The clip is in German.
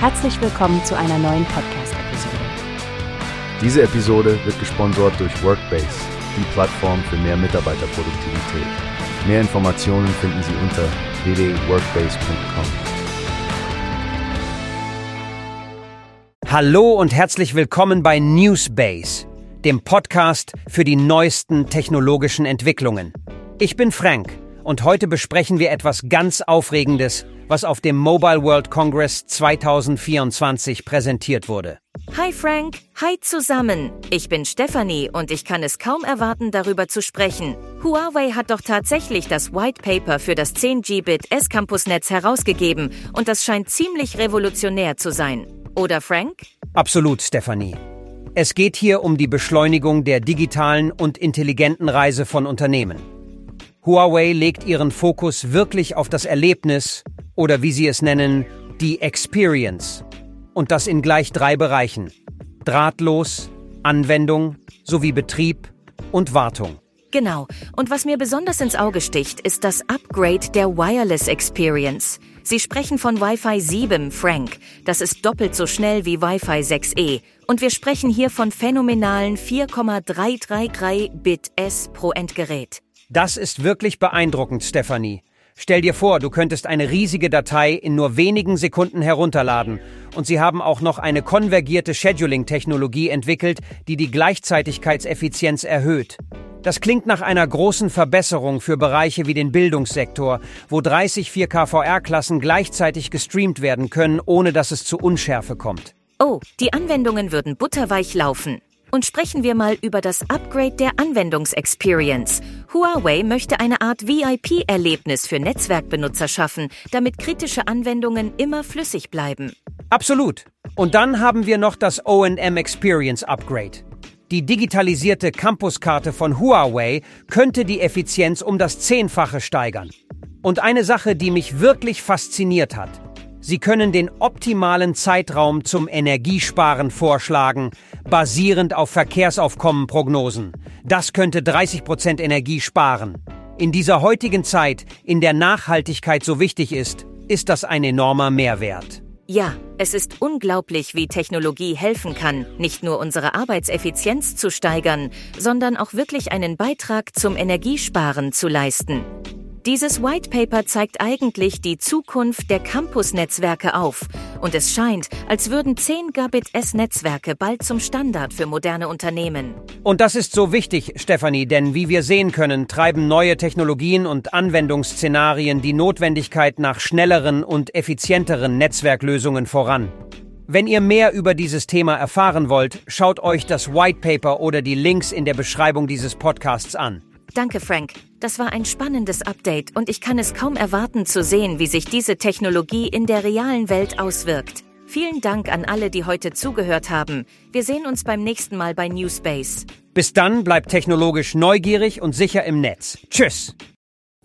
Herzlich willkommen zu einer neuen Podcast-Episode. Diese Episode wird gesponsert durch Workbase, die Plattform für mehr Mitarbeiterproduktivität. Mehr Informationen finden Sie unter www.workbase.com. Hallo und herzlich willkommen bei Newsbase, dem Podcast für die neuesten technologischen Entwicklungen. Ich bin Frank und heute besprechen wir etwas ganz Aufregendes, was auf dem Mobile World Congress 2024 präsentiert wurde. Hi Frank, hi zusammen. Ich bin Stephanie und ich kann es kaum erwarten, darüber zu sprechen. Huawei hat doch tatsächlich das White Paper für das 10Gbit S-Campus-Netz herausgegeben und das scheint ziemlich revolutionär zu sein. Oder Frank? Absolut, Stephanie. Es geht hier um die Beschleunigung der digitalen und intelligenten Reise von Unternehmen. Huawei legt ihren Fokus wirklich auf das Erlebnis oder wie sie es nennen, die Experience. Und das in gleich drei Bereichen. Drahtlos, Anwendung sowie Betrieb und Wartung. Genau. Und was mir besonders ins Auge sticht, ist das Upgrade der Wireless Experience. Sie sprechen von Wi-Fi 7, Frank. Das ist doppelt so schnell wie Wi-Fi 6E. Und wir sprechen hier von phänomenalen 4,333 Bit S pro Endgerät. Das ist wirklich beeindruckend, Stephanie. Stell dir vor, du könntest eine riesige Datei in nur wenigen Sekunden herunterladen. Und sie haben auch noch eine konvergierte Scheduling-Technologie entwickelt, die die Gleichzeitigkeitseffizienz erhöht. Das klingt nach einer großen Verbesserung für Bereiche wie den Bildungssektor, wo 30 4K-VR-Klassen gleichzeitig gestreamt werden können, ohne dass es zu Unschärfe kommt. Oh, die Anwendungen würden butterweich laufen. Und sprechen wir mal über das Upgrade der Anwendungsexperience. Huawei möchte eine Art VIP-Erlebnis für Netzwerkbenutzer schaffen, damit kritische Anwendungen immer flüssig bleiben. Absolut. Und dann haben wir noch das OM Experience Upgrade. Die digitalisierte Campuskarte von Huawei könnte die Effizienz um das Zehnfache steigern. Und eine Sache, die mich wirklich fasziniert hat. Sie können den optimalen Zeitraum zum Energiesparen vorschlagen, basierend auf Verkehrsaufkommenprognosen. Das könnte 30 Prozent Energie sparen. In dieser heutigen Zeit, in der Nachhaltigkeit so wichtig ist, ist das ein enormer Mehrwert. Ja, es ist unglaublich, wie Technologie helfen kann, nicht nur unsere Arbeitseffizienz zu steigern, sondern auch wirklich einen Beitrag zum Energiesparen zu leisten. Dieses White Paper zeigt eigentlich die Zukunft der Campus-Netzwerke auf. Und es scheint, als würden 10 Gigabit-S-Netzwerke bald zum Standard für moderne Unternehmen. Und das ist so wichtig, Stefanie, denn wie wir sehen können, treiben neue Technologien und Anwendungsszenarien die Notwendigkeit nach schnelleren und effizienteren Netzwerklösungen voran. Wenn ihr mehr über dieses Thema erfahren wollt, schaut euch das White Paper oder die Links in der Beschreibung dieses Podcasts an. Danke, Frank. Das war ein spannendes Update und ich kann es kaum erwarten zu sehen, wie sich diese Technologie in der realen Welt auswirkt. Vielen Dank an alle, die heute zugehört haben. Wir sehen uns beim nächsten Mal bei Newspace. Bis dann bleibt technologisch neugierig und sicher im Netz. Tschüss.